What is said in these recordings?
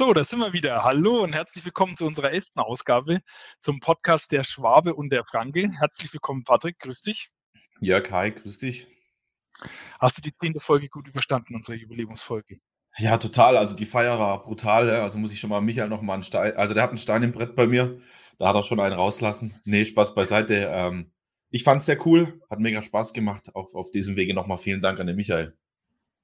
So, da sind wir wieder. Hallo und herzlich willkommen zu unserer elften Ausgabe zum Podcast Der Schwabe und der Franke. Herzlich willkommen, Patrick. Grüß dich. Ja, Kai, grüß dich. Hast du die zehnte Folge gut überstanden, unsere Jubiläumsfolge? Ja, total. Also die Feier war brutal. Also muss ich schon mal Michael noch mal einen Stein. Also der hat einen Stein im Brett bei mir. Da hat er schon einen rauslassen. Nee, Spaß beiseite. Ähm, ich fand es sehr cool. Hat mega Spaß gemacht. Auch auf diesem Wege nochmal vielen Dank an den Michael.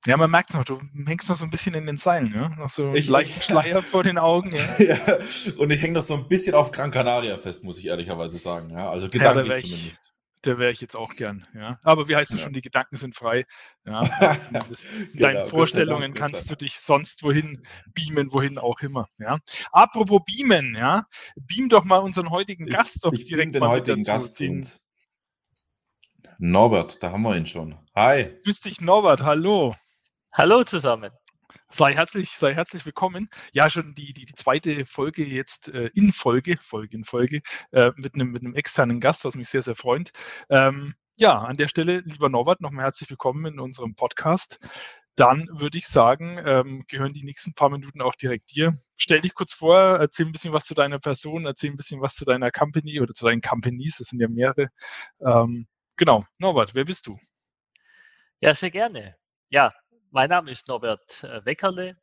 Ja, man merkt noch, du hängst noch so ein bisschen in den Seilen, ja? Noch so Ich- leichten Schleier vor den Augen. Ja. ja, und ich hänge noch so ein bisschen auf Gran Canaria fest, muss ich ehrlicherweise sagen. Ja, also da gedanklich ich- zumindest. Der wäre ich jetzt auch gern. Ja. Aber wie heißt du Ja. schon, die Gedanken sind frei. Ja, in Genau, deinen Vorstellungen Dank, kannst du dich sonst wohin beamen, wohin auch immer. Ja. Apropos beamen, ja, beam doch mal unseren heutigen Gast doch ich direkt den mal heutigen dazu. Gast Den, Norbert, da haben wir ihn schon. Hi. grüß dich, Norbert, hallo. Hallo zusammen. Sei herzlich, sei herzlich willkommen. Ja, schon die, die, die zweite Folge jetzt äh, in Folge, Folge in Folge, äh, mit, einem, mit einem externen Gast, was mich sehr, sehr freut. Ähm, ja, an der Stelle, lieber Norbert, nochmal herzlich willkommen in unserem Podcast. Dann würde ich sagen, ähm, gehören die nächsten paar Minuten auch direkt dir. Stell dich kurz vor, erzähl ein bisschen was zu deiner Person, erzähl ein bisschen was zu deiner Company oder zu deinen Companies, das sind ja mehrere. Ähm, genau, Norbert, wer bist du? Ja, sehr gerne. Ja, mein Name ist Norbert äh, Weckerle.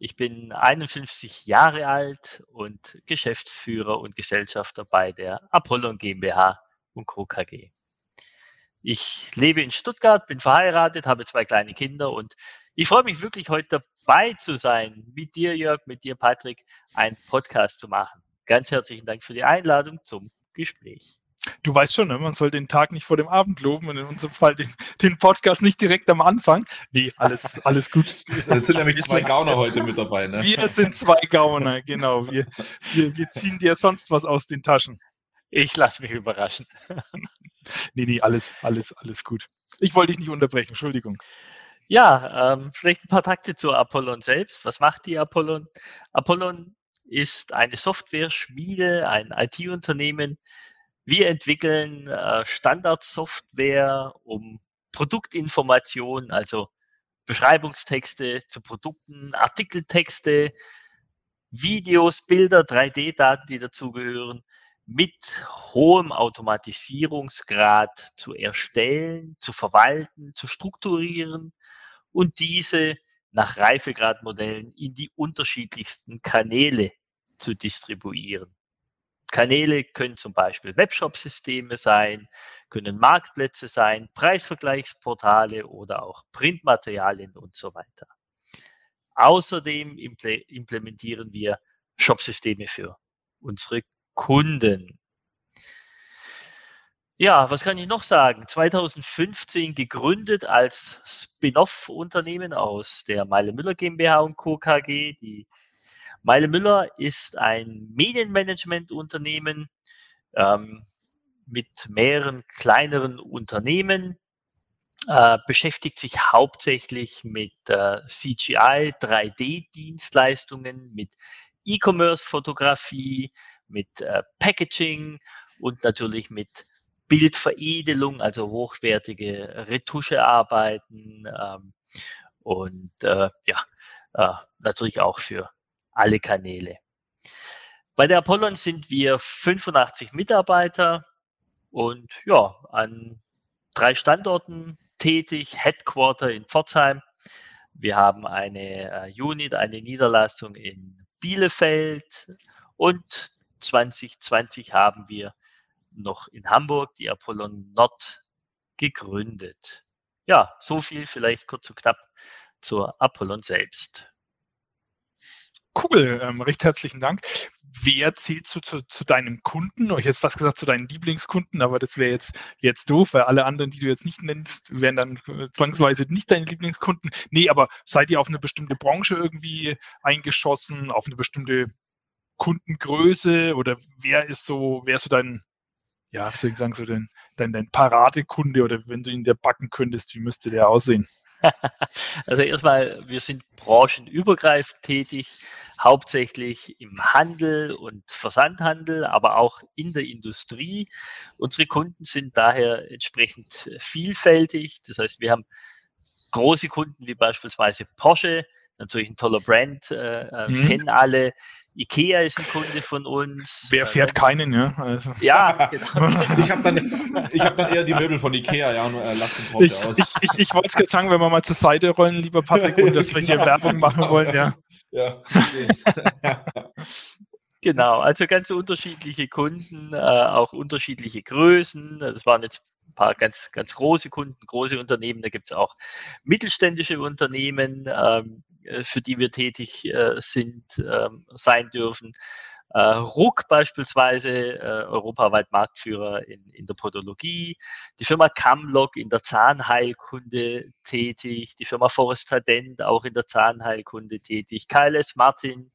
Ich bin 51 Jahre alt und Geschäftsführer und Gesellschafter bei der Apollon GmbH und Co. KG. Ich lebe in Stuttgart, bin verheiratet, habe zwei kleine Kinder und ich freue mich wirklich heute dabei zu sein, mit dir, Jörg, mit dir, Patrick, einen Podcast zu machen. Ganz herzlichen Dank für die Einladung zum Gespräch. Du weißt schon, ne? man soll den Tag nicht vor dem Abend loben und in unserem Fall den, den Podcast nicht direkt am Anfang. Nee, alles, alles gut. Jetzt sind nämlich zwei Gauner heute mit dabei, ne? Wir sind zwei Gauner, genau. Wir, wir, wir ziehen dir sonst was aus den Taschen. Ich lasse mich überraschen. Nee, nee, alles, alles, alles gut. Ich wollte dich nicht unterbrechen, Entschuldigung. Ja, ähm, vielleicht ein paar Takte zur Apollon selbst. Was macht die Apollon? Apollon ist eine Software-Schmiede, ein IT-Unternehmen. Wir entwickeln äh, Standardsoftware, um Produktinformationen, also Beschreibungstexte zu Produkten, Artikeltexte, Videos, Bilder, 3D-Daten, die dazugehören, mit hohem Automatisierungsgrad zu erstellen, zu verwalten, zu strukturieren und diese nach Reifegradmodellen in die unterschiedlichsten Kanäle zu distribuieren. Kanäle können zum Beispiel Webshop-Systeme sein, können Marktplätze sein, Preisvergleichsportale oder auch Printmaterialien und so weiter. Außerdem imple implementieren wir Shopsysteme für unsere Kunden. Ja, was kann ich noch sagen? 2015 gegründet als Spin-off-Unternehmen aus der Meile Müller GmbH und Co. KG. Die Meile Müller ist ein Medienmanagement-Unternehmen ähm, mit mehreren kleineren Unternehmen, äh, beschäftigt sich hauptsächlich mit äh, CGI, 3D-Dienstleistungen, mit E-Commerce-Fotografie, mit äh, Packaging und natürlich mit Bildveredelung, also hochwertige Retuschearbeiten ähm, und äh, ja, äh, natürlich auch für alle Kanäle. Bei der Apollon sind wir 85 Mitarbeiter und ja, an drei Standorten tätig, Headquarter in Pforzheim. Wir haben eine äh, Unit, eine Niederlassung in Bielefeld und 2020 haben wir noch in Hamburg die Apollon Nord gegründet. Ja, so viel vielleicht kurz und knapp zur Apollon selbst. Cool, ähm, recht herzlichen Dank. Wer zählt zu, zu, zu deinem Kunden? Ich hätte fast gesagt zu deinen Lieblingskunden, aber das wäre jetzt, jetzt doof, weil alle anderen, die du jetzt nicht nennst, wären dann äh, zwangsweise nicht deine Lieblingskunden. Nee, aber seid ihr auf eine bestimmte Branche irgendwie eingeschossen, auf eine bestimmte Kundengröße oder wer ist so, wer ist so dein, ja, soll ich sagen, so dein, dein, dein Paradekunde oder wenn du ihn dir backen könntest, wie müsste der aussehen? Also erstmal, wir sind branchenübergreifend tätig, hauptsächlich im Handel und Versandhandel, aber auch in der Industrie. Unsere Kunden sind daher entsprechend vielfältig. Das heißt, wir haben große Kunden wie beispielsweise Porsche, natürlich ein toller Brand, äh, äh, mhm. kennen alle. Ikea ist ein Kunde von uns. Wer fährt keinen, ja? Also. Ja, genau. ich habe dann, hab dann eher die Möbel von Ikea, ja, nur äh, lasst den ich, aus. Ich, ich, ich wollte es gerade sagen, wenn wir mal zur Seite rollen, lieber Patrick, und dass wir hier Werbung machen wollen, ja. Ja, Genau, also ganz unterschiedliche Kunden, äh, auch unterschiedliche Größen. Das waren jetzt ein paar ganz, ganz große Kunden, große Unternehmen. Da gibt es auch mittelständische Unternehmen, ähm, äh, für die wir tätig äh, sind, ähm, sein dürfen. Äh, Ruck beispielsweise, äh, europaweit Marktführer in, in der Podologie, die Firma Camlock in der Zahnheilkunde tätig, die Firma Forest Trident auch in der Zahnheilkunde tätig, KLS Martin,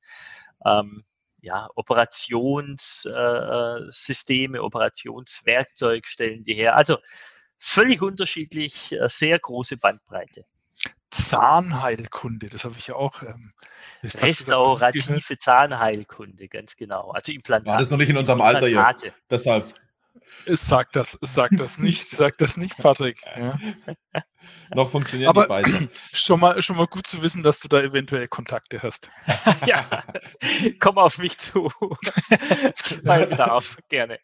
ähm, ja, Operationssysteme, äh, Operationswerkzeug stellen die her. Also völlig unterschiedlich, äh, sehr große Bandbreite. Zahnheilkunde, das habe ich ja auch. Ähm, Restaurative Zahnheilkunde, ganz genau. Also Implantate. War das noch nicht in unserem Alter hier. Deshalb. Es sagt das, es sagt das nicht, sagt das nicht, Patrick. Ja. Noch funktioniert Aber die Beißer. Schon mal, schon mal gut zu wissen, dass du da eventuell Kontakte hast. ja, komm auf mich zu. Bei Bedarf, gerne.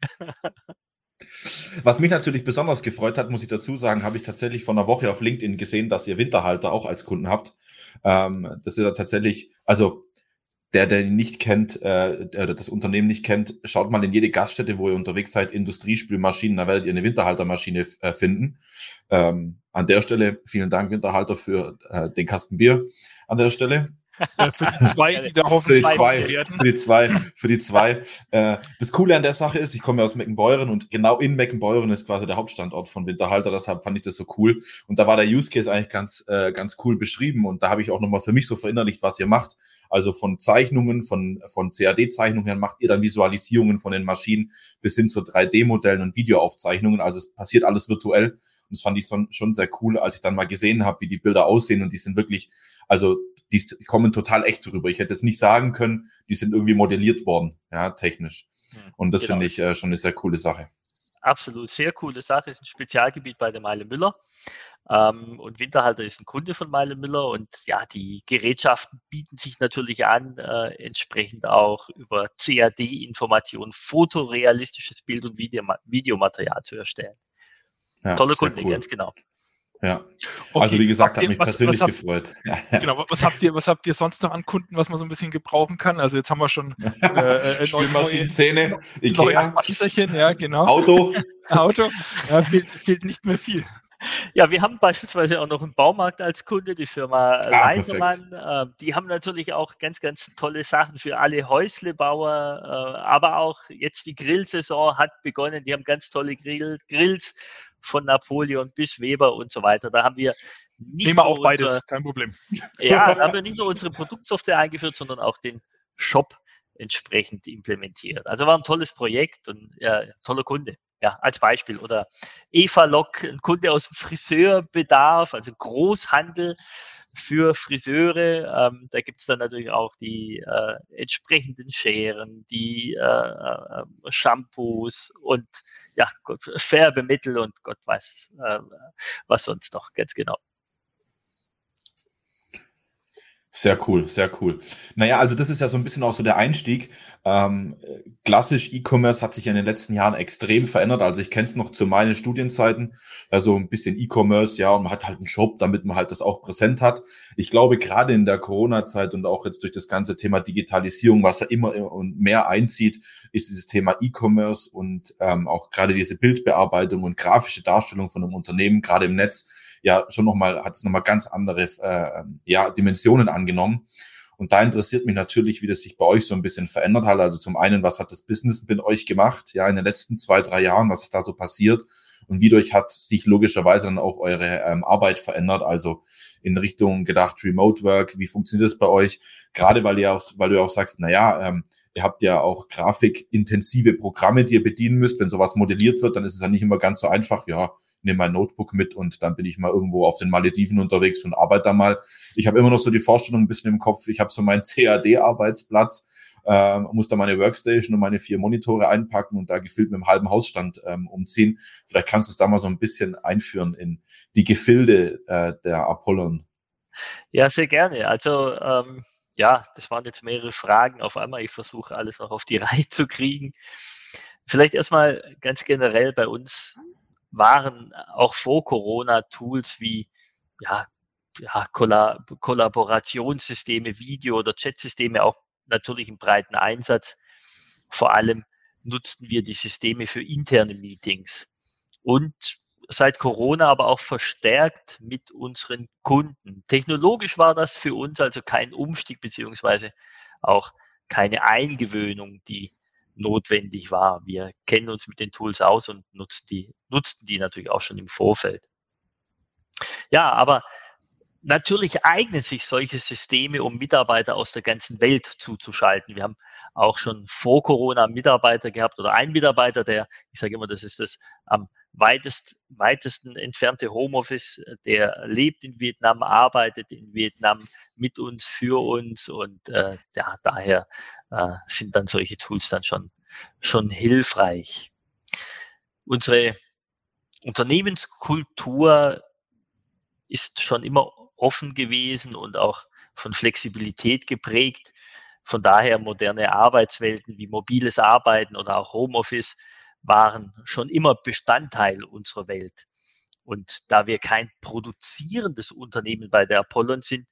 Was mich natürlich besonders gefreut hat, muss ich dazu sagen, habe ich tatsächlich vor einer Woche auf LinkedIn gesehen, dass ihr Winterhalter auch als Kunden habt. Ähm, dass ihr da tatsächlich, also der, der ihn nicht kennt, äh, der das Unternehmen nicht kennt, schaut mal in jede Gaststätte, wo ihr unterwegs seid, Industriespülmaschinen, da werdet ihr eine Winterhaltermaschine äh, finden. Ähm, an der Stelle vielen Dank, Winterhalter, für äh, den Kasten Bier an der Stelle. Ja, für die zwei, die da hoffentlich für die zwei, werden. Für die zwei, für die zwei. Äh, das Coole an der Sache ist, ich komme ja aus Meckenbeuren und genau in Meckenbeuren ist quasi der Hauptstandort von Winterhalter, deshalb fand ich das so cool. Und da war der Use Case eigentlich ganz, äh, ganz cool beschrieben und da habe ich auch nochmal für mich so verinnerlicht, was ihr macht. Also von Zeichnungen, von, von CAD-Zeichnungen her macht ihr dann Visualisierungen von den Maschinen bis hin zu 3D-Modellen und Videoaufzeichnungen. Also es passiert alles virtuell. Und das fand ich schon sehr cool, als ich dann mal gesehen habe, wie die Bilder aussehen. Und die sind wirklich, also die kommen total echt drüber. Ich hätte jetzt nicht sagen können, die sind irgendwie modelliert worden, ja, technisch. Hm, Und das genau. finde ich äh, schon eine sehr coole Sache. Absolut, sehr coole Sache. Ist ein Spezialgebiet bei der Meile Müller. Ähm, und Winterhalter ist ein Kunde von Meile Müller. Und ja, die Gerätschaften bieten sich natürlich an, äh, entsprechend auch über CAD-Informationen fotorealistisches Bild- und Video Videomaterial zu erstellen. Ja, Tolle Kunde, cool. ganz genau. Ja. Okay. Also wie gesagt, hat mich was, persönlich was gefreut. Genau, was habt ihr, was habt ihr sonst noch an Kunden, was man so ein bisschen gebrauchen kann? Also jetzt haben wir schon äh, äh Spülmaschinenzähne, Ikea, ja, genau. Auto. Auto, ja, fehlt, fehlt nicht mehr viel. Ja, wir haben beispielsweise auch noch einen Baumarkt als Kunde, die Firma ah, Leinemann. Äh, die haben natürlich auch ganz, ganz tolle Sachen für alle Häuslebauer, äh, aber auch jetzt die Grillsaison hat begonnen. Die haben ganz tolle Grill, Grills von Napoleon bis Weber und so weiter. Da haben wir nicht Nehmen wir auch beides, unser, kein Problem. Ja, da haben wir nicht nur unsere Produktsoftware eingeführt, sondern auch den Shop entsprechend implementiert. Also war ein tolles Projekt und ja, toller Kunde. Ja, als Beispiel. Oder Eva Lock, ein Kunde aus dem Friseurbedarf, also Großhandel für Friseure. Ähm, da gibt es dann natürlich auch die äh, entsprechenden Scheren, die äh, äh, Shampoos und ja, Färbemittel und Gott weiß, äh, was sonst noch, ganz genau. Sehr cool, sehr cool. Naja, also das ist ja so ein bisschen auch so der Einstieg. Ähm, klassisch E-Commerce hat sich in den letzten Jahren extrem verändert. Also ich kenne es noch zu meinen Studienzeiten, also ein bisschen E-Commerce, ja, und man hat halt einen Shop, damit man halt das auch präsent hat. Ich glaube, gerade in der Corona-Zeit und auch jetzt durch das ganze Thema Digitalisierung, was ja immer und mehr einzieht, ist dieses Thema E-Commerce und ähm, auch gerade diese Bildbearbeitung und grafische Darstellung von einem Unternehmen, gerade im Netz, ja schon nochmal, hat es nochmal ganz andere äh, ja, Dimensionen angenommen. Und da interessiert mich natürlich, wie das sich bei euch so ein bisschen verändert hat. Also zum einen, was hat das Business mit euch gemacht, ja, in den letzten zwei, drei Jahren, was ist da so passiert? Und wie durch hat sich logischerweise dann auch eure ähm, Arbeit verändert? Also in Richtung gedacht Remote Work, wie funktioniert das bei euch? Gerade weil ihr auch, weil du auch sagst, na ja, ähm, ihr habt ja auch grafikintensive Programme, die ihr bedienen müsst. Wenn sowas modelliert wird, dann ist es ja nicht immer ganz so einfach. Ja, nehme mein Notebook mit und dann bin ich mal irgendwo auf den Malediven unterwegs und arbeite da mal. Ich habe immer noch so die Vorstellung ein bisschen im Kopf, ich habe so meinen CAD-Arbeitsplatz, äh, muss da meine Workstation und meine vier Monitore einpacken und da gefühlt mit einem halben Hausstand ähm, umziehen. Vielleicht kannst du es da mal so ein bisschen einführen in die Gefilde äh, der Apollon. Ja, sehr gerne. Also ähm, ja, das waren jetzt mehrere Fragen auf einmal. Ich versuche alles noch auf die Reihe zu kriegen. Vielleicht erstmal ganz generell bei uns waren auch vor Corona Tools wie ja, ja, Kollaborationssysteme, Video- oder Chatsysteme auch natürlich im breiten Einsatz. Vor allem nutzten wir die Systeme für interne Meetings und seit Corona aber auch verstärkt mit unseren Kunden. Technologisch war das für uns also kein Umstieg beziehungsweise auch keine Eingewöhnung, die notwendig war. Wir kennen uns mit den Tools aus und nutzen die, nutzten die natürlich auch schon im Vorfeld. Ja, aber natürlich eignen sich solche Systeme, um Mitarbeiter aus der ganzen Welt zuzuschalten. Wir haben auch schon vor Corona Mitarbeiter gehabt oder einen Mitarbeiter, der, ich sage immer, das ist das am weitest, weitesten entfernte Homeoffice, der lebt in Vietnam, arbeitet in Vietnam mit uns, für uns und äh, ja, daher äh, sind dann solche Tools dann schon, schon hilfreich. Unsere Unternehmenskultur ist schon immer offen gewesen und auch von Flexibilität geprägt. Von daher moderne Arbeitswelten wie mobiles Arbeiten oder auch Homeoffice waren schon immer Bestandteil unserer Welt. Und da wir kein produzierendes Unternehmen bei der Apollon sind,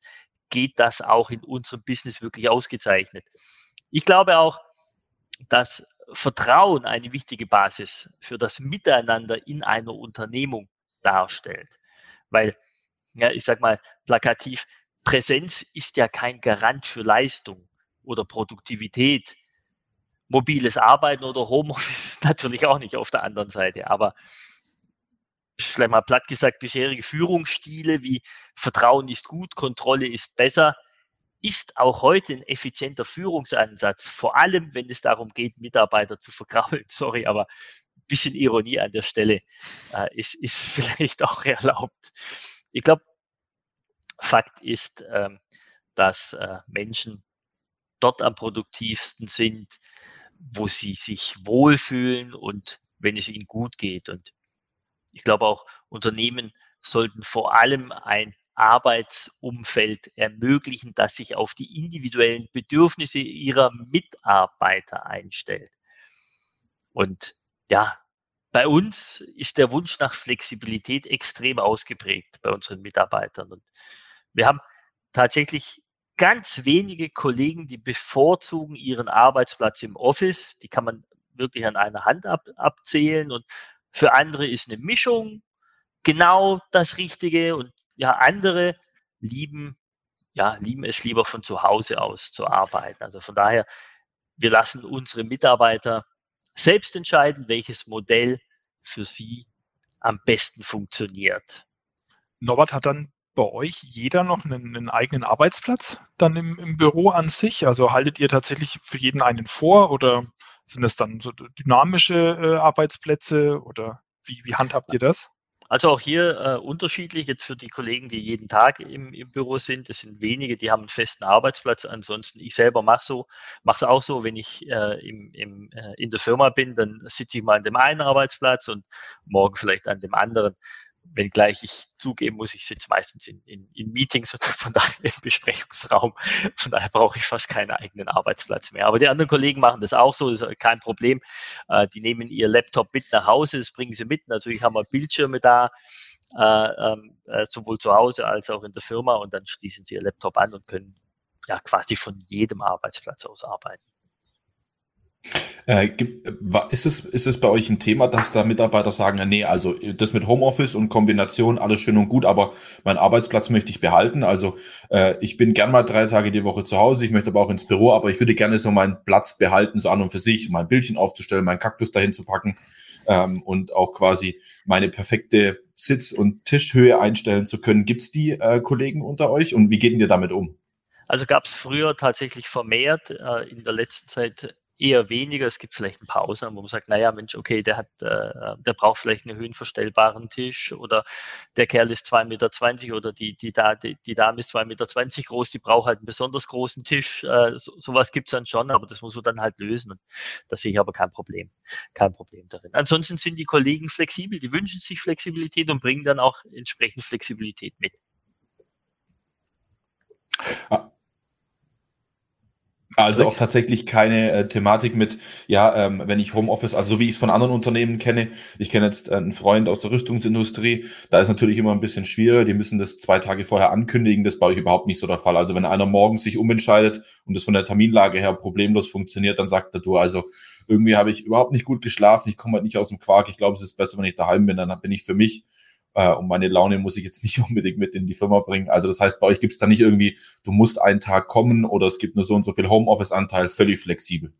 geht das auch in unserem Business wirklich ausgezeichnet. Ich glaube auch, dass Vertrauen eine wichtige Basis für das Miteinander in einer Unternehmung darstellt. Weil, ja, ich sag mal plakativ, Präsenz ist ja kein Garant für Leistung oder Produktivität mobiles Arbeiten oder Homeoffice natürlich auch nicht auf der anderen Seite. Aber vielleicht mal platt gesagt, bisherige Führungsstile wie Vertrauen ist gut, Kontrolle ist besser, ist auch heute ein effizienter Führungsansatz, vor allem wenn es darum geht, Mitarbeiter zu verkraulen. Sorry, aber ein bisschen Ironie an der Stelle äh, ist, ist vielleicht auch erlaubt. Ich glaube, Fakt ist, ähm, dass äh, Menschen dort am produktivsten sind, wo sie sich wohlfühlen und wenn es ihnen gut geht. Und ich glaube auch Unternehmen sollten vor allem ein Arbeitsumfeld ermöglichen, das sich auf die individuellen Bedürfnisse ihrer Mitarbeiter einstellt. Und ja, bei uns ist der Wunsch nach Flexibilität extrem ausgeprägt bei unseren Mitarbeitern. Und wir haben tatsächlich ganz wenige Kollegen, die bevorzugen ihren Arbeitsplatz im Office. Die kann man wirklich an einer Hand ab, abzählen. Und für andere ist eine Mischung genau das Richtige. Und ja, andere lieben, ja, lieben es lieber von zu Hause aus zu arbeiten. Also von daher, wir lassen unsere Mitarbeiter selbst entscheiden, welches Modell für sie am besten funktioniert. Norbert hat dann bei euch jeder noch einen, einen eigenen Arbeitsplatz dann im, im, Büro an sich? Also haltet ihr tatsächlich für jeden einen vor oder sind das dann so dynamische äh, Arbeitsplätze oder wie, wie handhabt ihr das? Also auch hier äh, unterschiedlich jetzt für die Kollegen, die jeden Tag im, im Büro sind. Es sind wenige, die haben einen festen Arbeitsplatz. Ansonsten, ich selber mache so, mache es auch so, wenn ich äh, im, im, äh, in der Firma bin, dann sitze ich mal an dem einen Arbeitsplatz und morgen vielleicht an dem anderen wenngleich ich zugeben muss, ich sitze meistens in, in, in Meetings und von daher im Besprechungsraum. Von daher brauche ich fast keinen eigenen Arbeitsplatz mehr. Aber die anderen Kollegen machen das auch so, das ist kein Problem. Äh, die nehmen ihr Laptop mit nach Hause, das bringen sie mit. Natürlich haben wir Bildschirme da, äh, ähm, äh, sowohl zu Hause als auch in der Firma und dann schließen sie ihr Laptop an und können ja quasi von jedem Arbeitsplatz aus arbeiten. Äh, gibt, ist, es, ist es bei euch ein Thema, dass da Mitarbeiter sagen, nee, also das mit Homeoffice und Kombination, alles schön und gut, aber meinen Arbeitsplatz möchte ich behalten. Also äh, ich bin gern mal drei Tage die Woche zu Hause, ich möchte aber auch ins Büro, aber ich würde gerne so meinen Platz behalten, so an und für sich, mein Bildchen aufzustellen, meinen Kaktus dahin zu packen ähm, und auch quasi meine perfekte Sitz- und Tischhöhe einstellen zu können. Gibt's die äh, Kollegen unter euch und wie geht ihr damit um? Also gab es früher tatsächlich vermehrt, äh, in der letzten Zeit eher weniger. Es gibt vielleicht ein paar Ausnahmen, wo man sagt, naja, Mensch, okay, der hat, äh, der braucht vielleicht einen höhenverstellbaren Tisch oder der Kerl ist 2,20 Meter oder die, die, da, die, die Dame ist 2,20 Meter groß, die braucht halt einen besonders großen Tisch. Äh, so, sowas gibt's dann schon, aber das muss man dann halt lösen. Und da sehe ich aber kein Problem, kein Problem darin. Ansonsten sind die Kollegen flexibel, die wünschen sich Flexibilität und bringen dann auch entsprechend Flexibilität mit. Ah. Also auch tatsächlich keine äh, Thematik mit, ja, ähm, wenn ich Homeoffice, also so wie ich es von anderen Unternehmen kenne, ich kenne jetzt äh, einen Freund aus der Rüstungsindustrie, da ist natürlich immer ein bisschen schwieriger, die müssen das zwei Tage vorher ankündigen, das baue ich überhaupt nicht so der Fall. Also wenn einer morgens sich umentscheidet und das von der Terminlage her problemlos funktioniert, dann sagt er, du, also irgendwie habe ich überhaupt nicht gut geschlafen, ich komme halt nicht aus dem Quark, ich glaube, es ist besser, wenn ich daheim bin, dann bin ich für mich äh, und meine Laune muss ich jetzt nicht unbedingt mit in die Firma bringen. Also das heißt, bei euch gibt es da nicht irgendwie, du musst einen Tag kommen oder es gibt nur so und so viel Homeoffice-Anteil, völlig flexibel.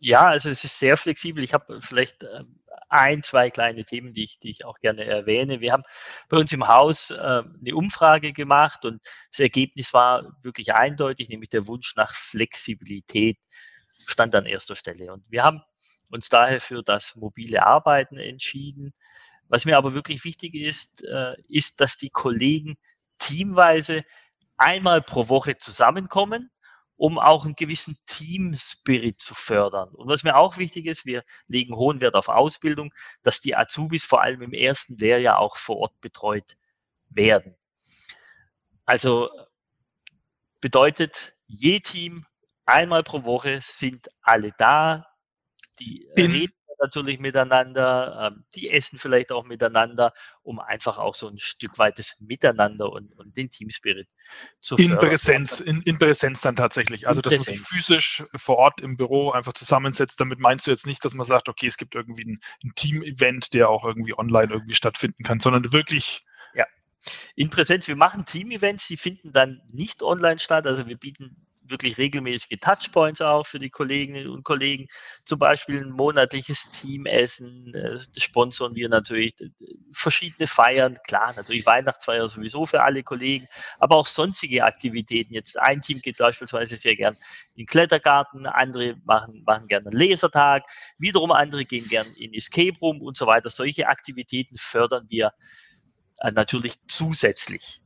Ja, also es ist sehr flexibel. Ich habe vielleicht äh, ein, zwei kleine Themen, die ich, die ich auch gerne erwähne. Wir haben bei uns im Haus äh, eine Umfrage gemacht und das Ergebnis war wirklich eindeutig, nämlich der Wunsch nach Flexibilität stand an erster Stelle. Und wir haben uns daher für das mobile Arbeiten entschieden. Was mir aber wirklich wichtig ist, äh, ist, dass die Kollegen teamweise einmal pro Woche zusammenkommen, um auch einen gewissen Team-Spirit zu fördern. Und was mir auch wichtig ist, wir legen hohen Wert auf Ausbildung, dass die Azubis vor allem im ersten Lehrjahr auch vor Ort betreut werden. Also bedeutet, je Team einmal pro Woche sind alle da, die reden natürlich miteinander, ähm, die essen vielleicht auch miteinander, um einfach auch so ein Stück weit das Miteinander und, und den Teamspirit zu in fördern. Präsenz, in, in Präsenz dann tatsächlich. Also, dass man sich physisch vor Ort im Büro einfach zusammensetzt. Damit meinst du jetzt nicht, dass man sagt, okay, es gibt irgendwie ein, ein Team-Event, der auch irgendwie online irgendwie stattfinden kann, sondern wirklich ja. In Präsenz, wir machen Team-Events, die finden dann nicht online statt. Also wir bieten wirklich regelmäßige Touchpoints auch für die Kolleginnen und Kollegen. Zum Beispiel ein monatliches Teamessen, äh, das sponsern wir natürlich, verschiedene Feiern, klar, natürlich Weihnachtsfeier sowieso für alle Kollegen, aber auch sonstige Aktivitäten. Jetzt ein Team geht beispielsweise sehr gern in den Klettergarten, andere machen, machen gerne einen Lasertag, wiederum andere gehen gern in Escape Room und so weiter. Solche Aktivitäten fördern wir äh, natürlich zusätzlich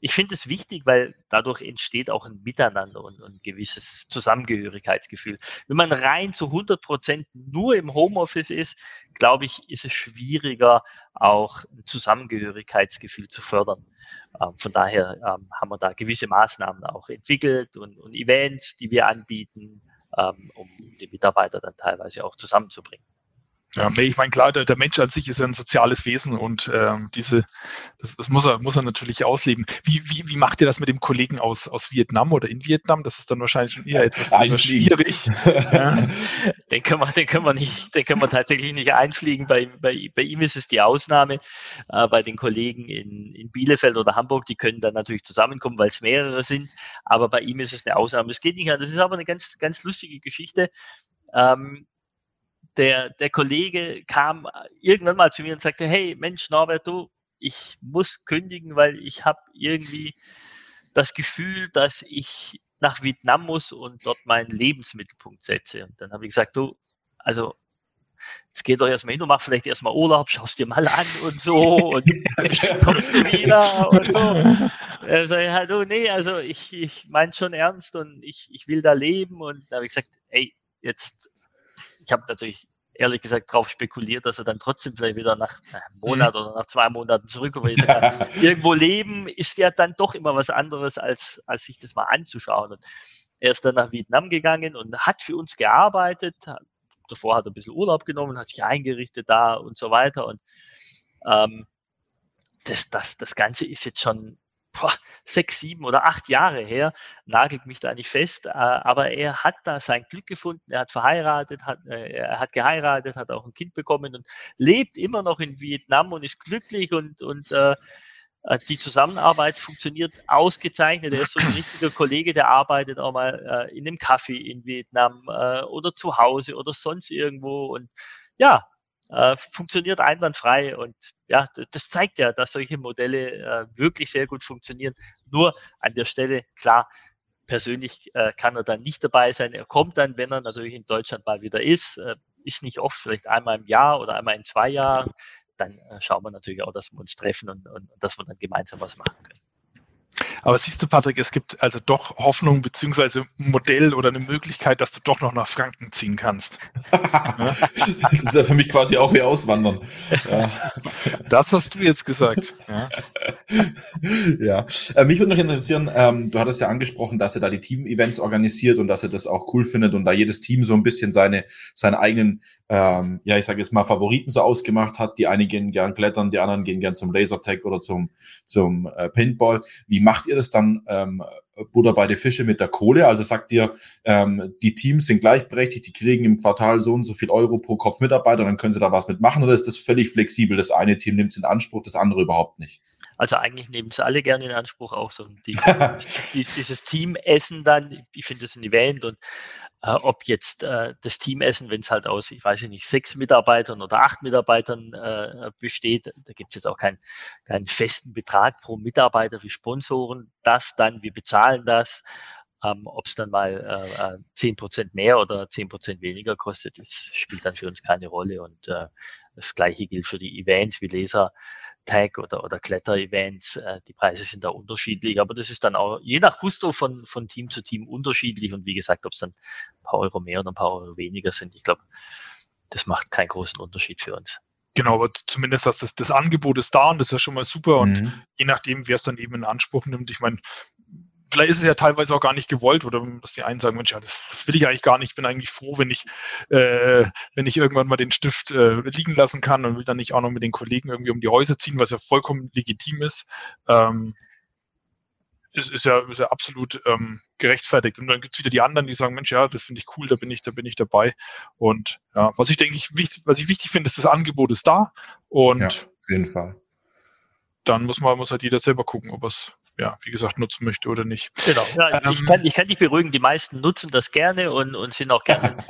ich finde es wichtig, weil dadurch entsteht auch ein Miteinander und, und ein gewisses Zusammengehörigkeitsgefühl. Wenn man rein zu 100 Prozent nur im Homeoffice ist, glaube ich, ist es schwieriger, auch ein Zusammengehörigkeitsgefühl zu fördern. Ähm, von daher ähm, haben wir da gewisse Maßnahmen auch entwickelt und, und Events, die wir anbieten, ähm, um die Mitarbeiter dann teilweise auch zusammenzubringen. Ja, ich meine, klar, der, der, Mensch an sich ist ja ein soziales Wesen und ähm, diese, das, das, muss, er, muss er natürlich ausleben. Wie, wie, wie macht ihr das mit dem Kollegen aus, aus Vietnam oder in Vietnam? Das ist dann wahrscheinlich schon eher etwas schwierig. ja. Den können wir, den können wir nicht, den können wir tatsächlich nicht einfliegen. Bei, bei, bei ihm ist es die Ausnahme. Äh, bei den Kollegen in, in Bielefeld oder Hamburg, die können dann natürlich zusammenkommen, weil es mehrere sind. Aber bei ihm ist es eine Ausnahme. Es geht nicht an. Das ist aber eine ganz, ganz lustige Geschichte. Ähm, der, der Kollege kam irgendwann mal zu mir und sagte, hey Mensch, Norbert, du, ich muss kündigen, weil ich habe irgendwie das Gefühl, dass ich nach Vietnam muss und dort meinen Lebensmittelpunkt setze. Und dann habe ich gesagt, du, also jetzt geh doch erstmal hin und mach vielleicht erstmal Urlaub, schaust dir mal an und so und kommst du wieder und so. Er sagt, du, nee, also ich, ich meine schon ernst und ich, ich will da leben und da habe ich gesagt, ey, jetzt ich habe natürlich ehrlich gesagt darauf spekuliert, dass er dann trotzdem vielleicht wieder nach einem Monat mhm. oder nach zwei Monaten zurückkommt. Ja. Irgendwo leben ist ja dann doch immer was anderes, als, als sich das mal anzuschauen. Und er ist dann nach Vietnam gegangen und hat für uns gearbeitet. Davor hat er ein bisschen Urlaub genommen, hat sich eingerichtet da und so weiter. Und ähm, das, das, das Ganze ist jetzt schon boah, sechs, sieben oder acht Jahre her, nagelt mich da nicht fest, äh, aber er hat da sein Glück gefunden, er hat verheiratet, hat, äh, er hat geheiratet, hat auch ein Kind bekommen und lebt immer noch in Vietnam und ist glücklich und, und äh, äh die Zusammenarbeit funktioniert ausgezeichnet. Er ist so ein richtiger Kollege, der arbeitet auch mal äh, in einem Kaffee in Vietnam äh, oder zu Hause oder sonst irgendwo. Und ja, äh, funktioniert einwandfrei. Und ja, das zeigt ja, dass solche Modelle äh, wirklich sehr gut funktionieren. Nur an der Stelle, klar, persönlich äh, kann er dann nicht dabei sein. Er kommt dann, wenn er natürlich in Deutschland mal wieder ist, äh, ist nicht oft, vielleicht einmal im Jahr oder einmal in zwei Jahren. Dann äh, schauen wir natürlich auch, dass wir uns treffen und, und, und dass wir dann gemeinsam was machen können. Aber siehst du, Patrick, es gibt also doch Hoffnung beziehungsweise ein Modell oder eine Möglichkeit, dass du doch noch nach Franken ziehen kannst. das ist ja für mich quasi auch wie Auswandern. Ja. Das hast du jetzt gesagt. Ja. ja. Äh, mich würde noch interessieren, ähm, du hattest ja angesprochen, dass ihr da die Team-Events organisiert und dass ihr das auch cool findet und da jedes Team so ein bisschen seine, seine eigenen, ähm, ja, ich sage jetzt mal, Favoriten so ausgemacht hat. Die einen gehen gern klettern, die anderen gehen gern zum Lasertag oder zum, zum äh, Paintball. Wie macht ihr das dann ähm, Butter bei den Fische mit der Kohle? Also sagt ihr, ähm, die Teams sind gleichberechtigt, die kriegen im Quartal so und so viel Euro pro Kopf Mitarbeiter, dann können sie da was mitmachen oder ist das völlig flexibel? Das eine Team nimmt es in Anspruch, das andere überhaupt nicht? Also eigentlich nehmen es alle gerne in Anspruch, auch so die, die, dieses Teamessen dann. Ich finde das ein Event und äh, ob jetzt äh, das Teamessen, wenn es halt aus, ich weiß nicht, sechs Mitarbeitern oder acht Mitarbeitern äh, besteht, da gibt es jetzt auch keinen keinen festen Betrag pro Mitarbeiter wie Sponsoren. Das dann, wir bezahlen das. Ähm, Ob es dann mal zehn äh, Prozent mehr oder zehn Prozent weniger kostet, das spielt dann für uns keine Rolle. Und äh, das gleiche gilt für die Events wie Laser Tag oder, oder Kletter-Events. Äh, die Preise sind da unterschiedlich, aber das ist dann auch je nach Gusto von, von Team zu Team unterschiedlich. Und wie gesagt, ob es dann ein paar Euro mehr oder ein paar Euro weniger sind, ich glaube, das macht keinen großen Unterschied für uns. Genau, aber zumindest das, das, das Angebot ist da und das ist ja schon mal super. Und mhm. je nachdem, wer es dann eben in Anspruch nimmt, ich meine, vielleicht ist es ja teilweise auch gar nicht gewollt oder dass die einen sagen, Mensch, ja, das, das will ich eigentlich gar nicht. Ich bin eigentlich froh, wenn ich, äh, wenn ich irgendwann mal den Stift äh, liegen lassen kann und will dann nicht auch noch mit den Kollegen irgendwie um die Häuser ziehen, was ja vollkommen legitim ist. Ähm, ist, ist, ja, ist ja absolut ähm, gerechtfertigt. Und dann gibt es wieder die anderen, die sagen, Mensch, ja, das finde ich cool, da bin ich, da bin ich dabei. Und ja, was ich denke, ich, wichtig, was ich wichtig finde, ist, das Angebot ist da. Und ja, auf jeden Fall. Dann muss man, muss halt jeder selber gucken, ob es ja, wie gesagt, nutzen möchte oder nicht. Genau. Ja, ähm, ich, kann, ich kann dich beruhigen, die meisten nutzen das gerne und, und sind auch gerne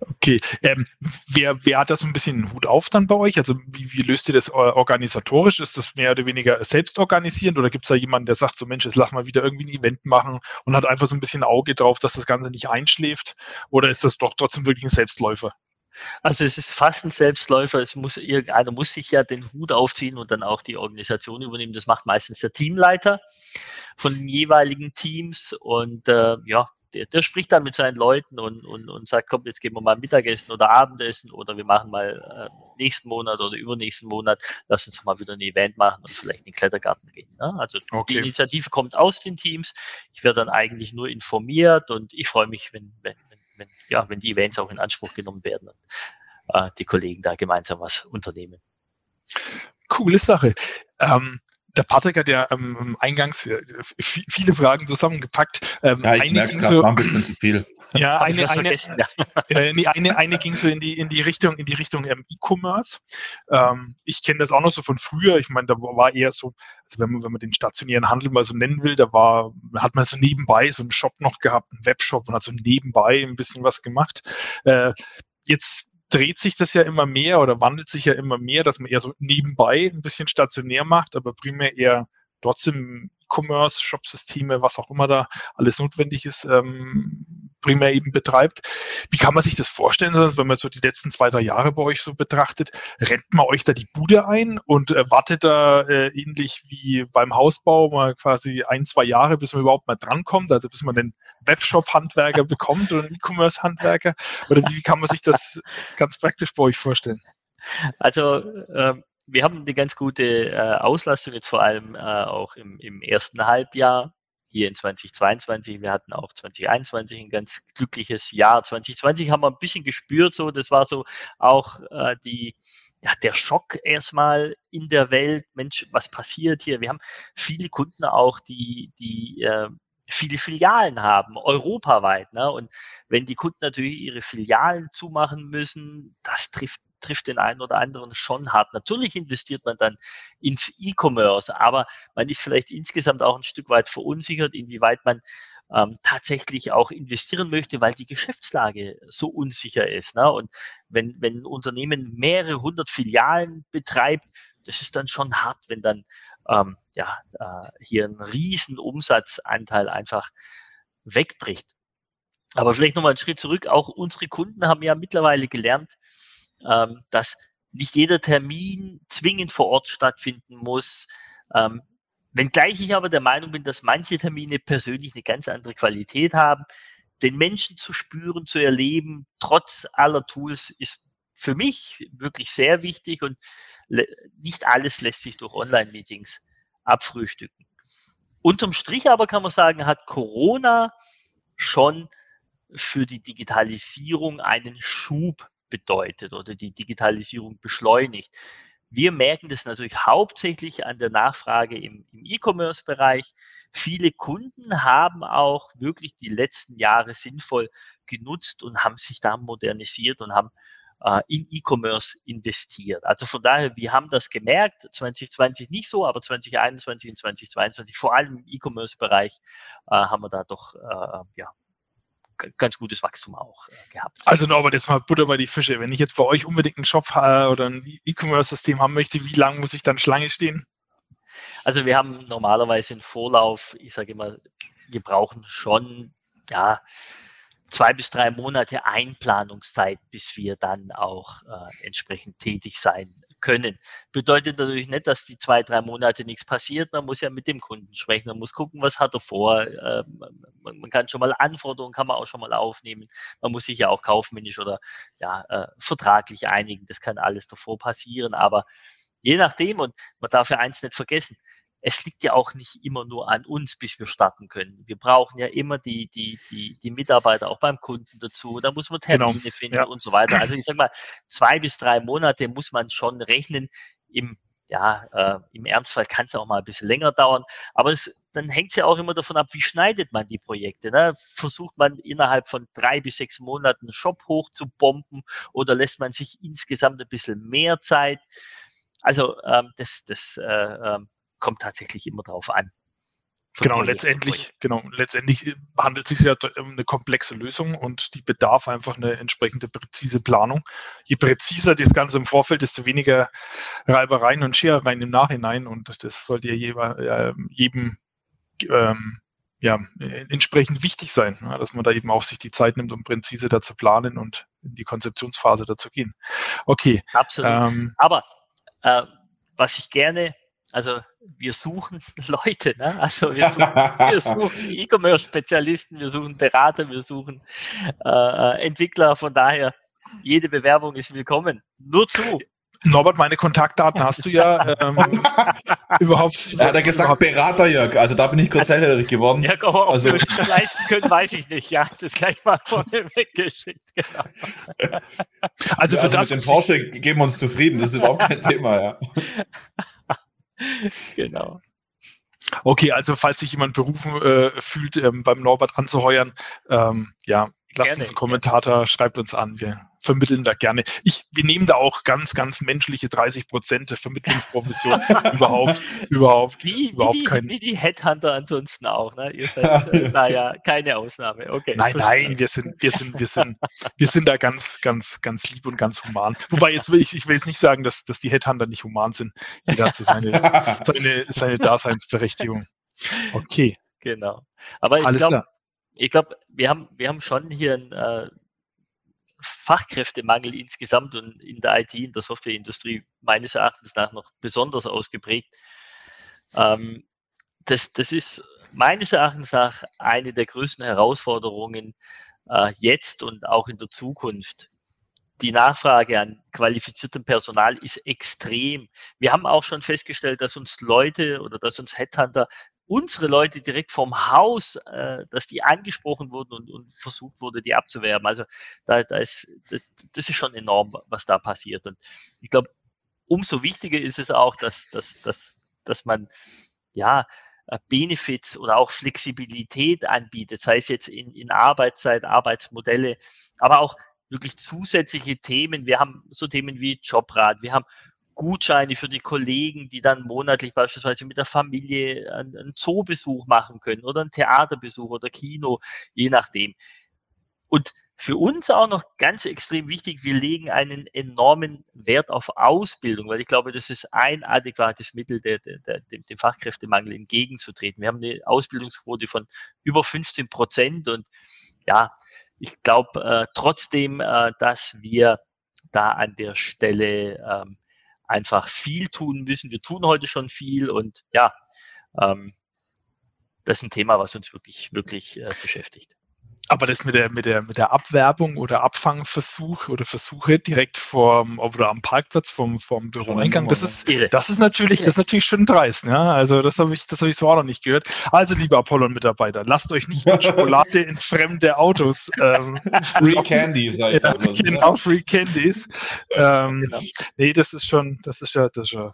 Okay, ähm, wer, wer hat das so ein bisschen einen Hut auf dann bei euch? Also wie, wie löst ihr das organisatorisch? Ist das mehr oder weniger selbst organisierend oder gibt es da jemanden, der sagt so, Mensch, jetzt lass mal wieder irgendwie ein Event machen und hat einfach so ein bisschen Auge drauf, dass das Ganze nicht einschläft? Oder ist das doch trotzdem wirklich ein Selbstläufer? Also es ist fast ein Selbstläufer. Es muss irgendeiner muss sich ja den Hut aufziehen und dann auch die Organisation übernehmen. Das macht meistens der Teamleiter von den jeweiligen Teams und äh, ja, der, der spricht dann mit seinen Leuten und, und, und sagt, komm, jetzt gehen wir mal Mittagessen oder Abendessen oder wir machen mal äh, nächsten Monat oder übernächsten Monat, lass uns mal wieder ein Event machen und vielleicht in den Klettergarten gehen. Ne? Also okay. die Initiative kommt aus den Teams. Ich werde dann eigentlich nur informiert und ich freue mich, wenn, wenn, wenn, ja, wenn die Events auch in Anspruch genommen werden und äh, die Kollegen da gemeinsam was unternehmen. Coole Sache. Ähm, der Patrick hat ja ähm, eingangs äh, viele Fragen zusammengepackt. Ähm, ja, ich merke es gerade, so, war ein bisschen zu viel. Ja, eine, eine, äh, nee, eine, eine ging so in die, in die Richtung, in die Richtung ähm, E-Commerce. Ähm, ich kenne das auch noch so von früher. Ich meine, da war eher so, also wenn man, wenn man den stationären Handel mal so nennen will, da war, hat man so nebenbei so einen Shop noch gehabt, einen Webshop und hat so nebenbei ein bisschen was gemacht. Äh, jetzt dreht sich das ja immer mehr oder wandelt sich ja immer mehr, dass man eher so nebenbei ein bisschen stationär macht, aber primär eher trotzdem E-Commerce, Shop-Systeme, was auch immer da alles notwendig ist, ähm, primär eben betreibt. Wie kann man sich das vorstellen, wenn man so die letzten zwei, drei Jahre bei euch so betrachtet? Rennt man euch da die Bude ein und wartet da äh, ähnlich wie beim Hausbau mal quasi ein, zwei Jahre, bis man überhaupt mal drankommt, also bis man den Webshop-Handwerker bekommt oder einen E-Commerce-Handwerker? Oder wie kann man sich das ganz praktisch bei euch vorstellen? Also ähm, wir haben eine ganz gute äh, Auslastung jetzt vor allem äh, auch im, im ersten Halbjahr hier in 2022. Wir hatten auch 2021 ein ganz glückliches Jahr. 2020 haben wir ein bisschen gespürt, so das war so auch äh, die ja, der Schock erstmal in der Welt. Mensch, was passiert hier? Wir haben viele Kunden auch, die die äh, viele Filialen haben, europaweit. Ne? Und wenn die Kunden natürlich ihre Filialen zumachen müssen, das trifft trifft den einen oder anderen schon hart. Natürlich investiert man dann ins E-Commerce, aber man ist vielleicht insgesamt auch ein Stück weit verunsichert, inwieweit man ähm, tatsächlich auch investieren möchte, weil die Geschäftslage so unsicher ist. Ne? Und wenn, wenn ein Unternehmen mehrere hundert Filialen betreibt, das ist dann schon hart, wenn dann ähm, ja, äh, hier ein riesen Umsatzanteil einfach wegbricht. Aber vielleicht nochmal einen Schritt zurück. Auch unsere Kunden haben ja mittlerweile gelernt, ähm, dass nicht jeder Termin zwingend vor Ort stattfinden muss. Ähm, wenngleich ich aber der Meinung bin, dass manche Termine persönlich eine ganz andere Qualität haben. Den Menschen zu spüren, zu erleben, trotz aller Tools, ist für mich wirklich sehr wichtig und nicht alles lässt sich durch Online-Meetings abfrühstücken. Unterm Strich aber kann man sagen, hat Corona schon für die Digitalisierung einen Schub bedeutet oder die Digitalisierung beschleunigt. Wir merken das natürlich hauptsächlich an der Nachfrage im, im E-Commerce-Bereich. Viele Kunden haben auch wirklich die letzten Jahre sinnvoll genutzt und haben sich da modernisiert und haben äh, in E-Commerce investiert. Also von daher, wir haben das gemerkt, 2020 nicht so, aber 2021 und 2022, vor allem im E-Commerce-Bereich, äh, haben wir da doch äh, ja, ganz gutes Wachstum auch äh, gehabt. Also Norbert, jetzt mal Butter bei die Fische. Wenn ich jetzt bei euch unbedingt einen Shop äh, oder ein E-Commerce-System haben möchte, wie lange muss ich dann Schlange stehen? Also wir haben normalerweise einen Vorlauf, ich sage immer, wir brauchen schon, ja, zwei bis drei Monate Einplanungszeit, bis wir dann auch äh, entsprechend tätig sein können. Bedeutet natürlich nicht, dass die zwei, drei Monate nichts passiert. Man muss ja mit dem Kunden sprechen, man muss gucken, was hat er vor. Äh, man, man, kann schon mal Anforderungen, kann man auch schon mal aufnehmen. Man muss sich ja auch kaufmännisch oder ja, äh, vertraglich einigen. Das kann alles davor passieren. Aber je nachdem, und man darf ja eins nicht vergessen, es liegt ja auch nicht immer nur an uns, bis wir starten können. Wir brauchen ja immer die, die, die, die Mitarbeiter auch beim Kunden dazu. Da muss man genau. Termine genau. finden ja. und so weiter. Also ich sage mal, zwei bis drei Monate muss man schon rechnen. Im, ja, äh, im Ernstfall kann es auch mal ein bisschen länger dauern. Aber es, dann hängt es ja auch immer davon ab, wie schneidet man die Projekte. Ne? Versucht man innerhalb von drei bis sechs Monaten einen Shop hoch zu bomben oder lässt man sich insgesamt ein bisschen mehr Zeit? Also ähm, das, das äh, ähm, kommt tatsächlich immer drauf an. Genau, letztendlich, genau, letztendlich handelt es sich ja um eine komplexe Lösung und die bedarf einfach eine entsprechende präzise Planung. Je präziser das Ganze im Vorfeld, desto weniger Reibereien und Scherereien im Nachhinein und das sollte ja äh, jedem ähm, ja, entsprechend wichtig sein, dass man da eben auch sich die Zeit nimmt, um präzise da zu planen und in die Konzeptionsphase dazu gehen. Okay. Absolut. Ähm, Aber äh, was ich gerne also wir suchen Leute, ne? Also wir suchen, wir suchen E-Commerce-Spezialisten, wir suchen Berater, wir suchen äh, Entwickler. Von daher, jede Bewerbung ist willkommen. Nur zu. Norbert, meine Kontaktdaten hast du ja ähm, überhaupt. Er hat ja gesagt Berater, Jörg. Also da bin ich kurz hellhörig geworden. Ja, ob also. wir es leisten können, weiß ich nicht. Ja, das gleich mal von mir weggeschickt. Genau. Also, für also das mit dem Porsche geben wir uns zufrieden. Das ist überhaupt kein Thema, ja. genau. Okay, also falls sich jemand berufen äh, fühlt, ähm, beim Norbert anzuheuern, ähm, ja, lasst gerne, uns einen Kommentator, schreibt uns an. Wir vermitteln da gerne. Ich, wir nehmen da auch ganz, ganz menschliche 30 Prozent Vermittlungsprovision überhaupt, überhaupt, wie, überhaupt wie die, kein. Wie die Headhunter ansonsten auch, ne? Ihr seid äh, da ja keine Ausnahme. Okay. Nein, nein, wir sind, wir sind, wir sind, wir sind da ganz, ganz, ganz lieb und ganz human. Wobei jetzt will ich, ich will jetzt nicht sagen, dass, dass die Headhunter nicht human sind. Jeder hat so seine, seine, seine Daseinsberechtigung. Okay. Genau. Aber ich glaube, ich glaube, wir haben, wir haben schon hier ein äh, Fachkräftemangel insgesamt und in der IT, in der Softwareindustrie meines Erachtens nach noch besonders ausgeprägt. Ähm, das, das ist meines Erachtens nach eine der größten Herausforderungen äh, jetzt und auch in der Zukunft. Die Nachfrage an qualifiziertem Personal ist extrem. Wir haben auch schon festgestellt, dass uns Leute oder dass uns Headhunter unsere Leute direkt vom Haus, äh, dass die angesprochen wurden und, und versucht wurde, die abzuwerben. Also da, da ist, das, das ist schon enorm, was da passiert. Und ich glaube, umso wichtiger ist es auch, dass, dass, dass, dass man ja äh, Benefits oder auch Flexibilität anbietet, sei es jetzt in, in Arbeitszeit, Arbeitsmodelle, aber auch wirklich zusätzliche Themen. Wir haben so Themen wie Jobrat, wir haben Gutscheine für die Kollegen, die dann monatlich beispielsweise mit der Familie einen, Zoobesuch machen können oder einen Theaterbesuch oder Kino, je nachdem. Und für uns auch noch ganz extrem wichtig, wir legen einen enormen Wert auf Ausbildung, weil ich glaube, das ist ein adäquates Mittel, der, der, der, dem, dem Fachkräftemangel entgegenzutreten. Wir haben eine Ausbildungsquote von über 15 Prozent und ja, ich glaube äh, trotzdem, äh, dass wir da an der Stelle ähm, einfach viel tun müssen. Wir tun heute schon viel und ja, ähm, das ist ein Thema, was uns wirklich, wirklich äh, beschäftigt. Aber das mit der, mit der, mit der Abwerbung oder Abfangversuch oder Versuche direkt vorm, oder am Parkplatz vom, vom Büroeingang, das ist, das ist natürlich, das ist natürlich schön dreist, ja. Also das habe ich, das habe ich so auch noch nicht gehört. Also, liebe Apollon-Mitarbeiter, lasst euch nicht mit Schokolade in fremde Autos. Ähm, free Candy seid ja, Genau, Free Candies. Ähm, genau. Nee, das ist schon, das ist ja, das ist ja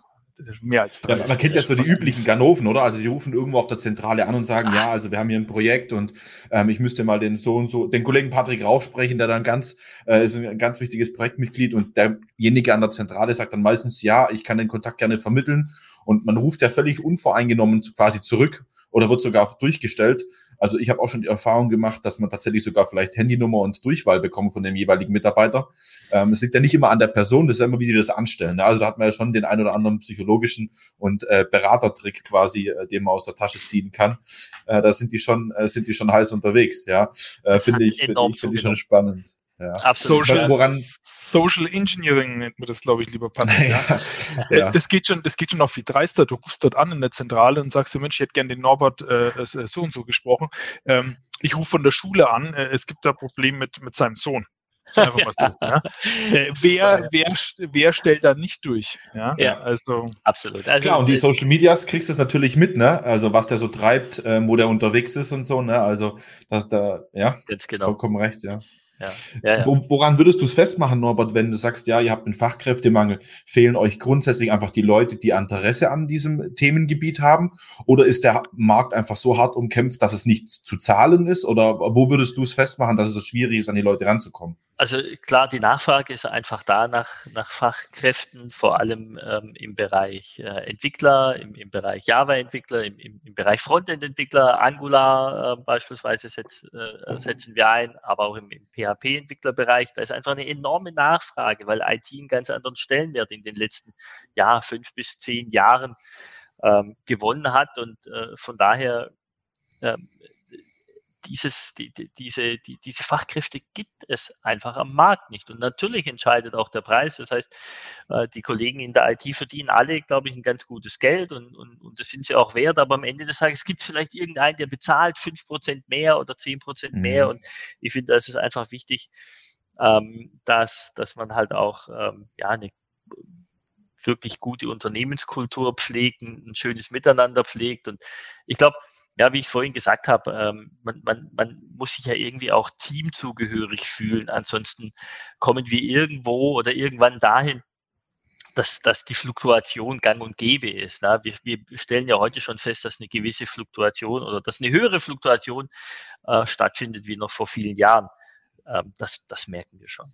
mehr als drei. Ja, man kennt ja so die üblichen Ganoven, oder? Also die rufen irgendwo auf der Zentrale an und sagen, Ach. ja, also wir haben hier ein Projekt und ähm, ich müsste mal den so und so, den Kollegen Patrick Rauch sprechen, der dann ganz, äh, ist ein ganz wichtiges Projektmitglied und derjenige an der Zentrale sagt dann meistens, ja, ich kann den Kontakt gerne vermitteln und man ruft ja völlig unvoreingenommen quasi zurück oder wird sogar durchgestellt. Also ich habe auch schon die Erfahrung gemacht, dass man tatsächlich sogar vielleicht Handynummer und Durchwahl bekommt von dem jeweiligen Mitarbeiter. Ähm, es liegt ja nicht immer an der Person, das ist ja immer, wie die das anstellen. Ne? Also da hat man ja schon den ein oder anderen psychologischen und äh, Beratertrick quasi, äh, den man aus der Tasche ziehen kann. Äh, da sind die schon, äh, sind die schon heiß unterwegs, ja. Äh, Finde ich, find ich, find ich schon spannend. Ja. Absolut. Social, Woran, Social Engineering nennt man das, glaube ich, lieber Patrick. Ja. ja. Das geht schon, das geht schon auch viel dreister. Du rufst dort an in der Zentrale und sagst, Mensch, ich hätte gerne den Norbert äh, äh, so und so gesprochen. Ähm, ich rufe von der Schule an, äh, es gibt da ein Problem mit, mit seinem Sohn. Einfach mal so, ja. äh, wer, wer, wer stellt da nicht durch? Ja, ja also absolut. Also, Klar, und die Social Medias kriegst du es natürlich mit, ne? Also was der so treibt, äh, wo der unterwegs ist und so, ne? Also da, da ja, Ganz genau. vollkommen recht, ja. Ja. Ja, ja. Woran würdest du es festmachen, Norbert, wenn du sagst, ja, ihr habt einen Fachkräftemangel? Fehlen euch grundsätzlich einfach die Leute, die Interesse an diesem Themengebiet haben? Oder ist der Markt einfach so hart umkämpft, dass es nicht zu zahlen ist? Oder wo würdest du es festmachen, dass es so schwierig ist, an die Leute ranzukommen? Also klar, die Nachfrage ist einfach da nach, nach Fachkräften, vor allem ähm, im Bereich äh, Entwickler, im, im Bereich Java-Entwickler, im, im, im Bereich Frontend-Entwickler, Angular äh, beispielsweise setz, äh, setzen wir ein, aber auch im, im PHP-Entwicklerbereich. Da ist einfach eine enorme Nachfrage, weil IT einen ganz anderen Stellenwert in den letzten ja, fünf bis zehn Jahren ähm, gewonnen hat und äh, von daher ähm, dieses, die, die, diese, die, diese Fachkräfte gibt es einfach am Markt nicht. Und natürlich entscheidet auch der Preis. Das heißt, äh, die Kollegen in der IT verdienen alle, glaube ich, ein ganz gutes Geld und, und, und das sind sie auch wert. Aber am Ende des Tages gibt es vielleicht irgendeinen, der bezahlt 5% mehr oder 10% mehr. Mhm. Und ich finde, das ist einfach wichtig, ähm, dass, dass man halt auch ähm, ja, eine wirklich gute Unternehmenskultur pflegt, ein schönes Miteinander pflegt. Und ich glaube, ja, wie ich vorhin gesagt habe, ähm, man, man, man muss sich ja irgendwie auch teamzugehörig fühlen. Ansonsten kommen wir irgendwo oder irgendwann dahin, dass, dass die Fluktuation gang und gäbe ist. Ne? Wir, wir stellen ja heute schon fest, dass eine gewisse Fluktuation oder dass eine höhere Fluktuation äh, stattfindet wie noch vor vielen Jahren. Ähm, das, das merken wir schon.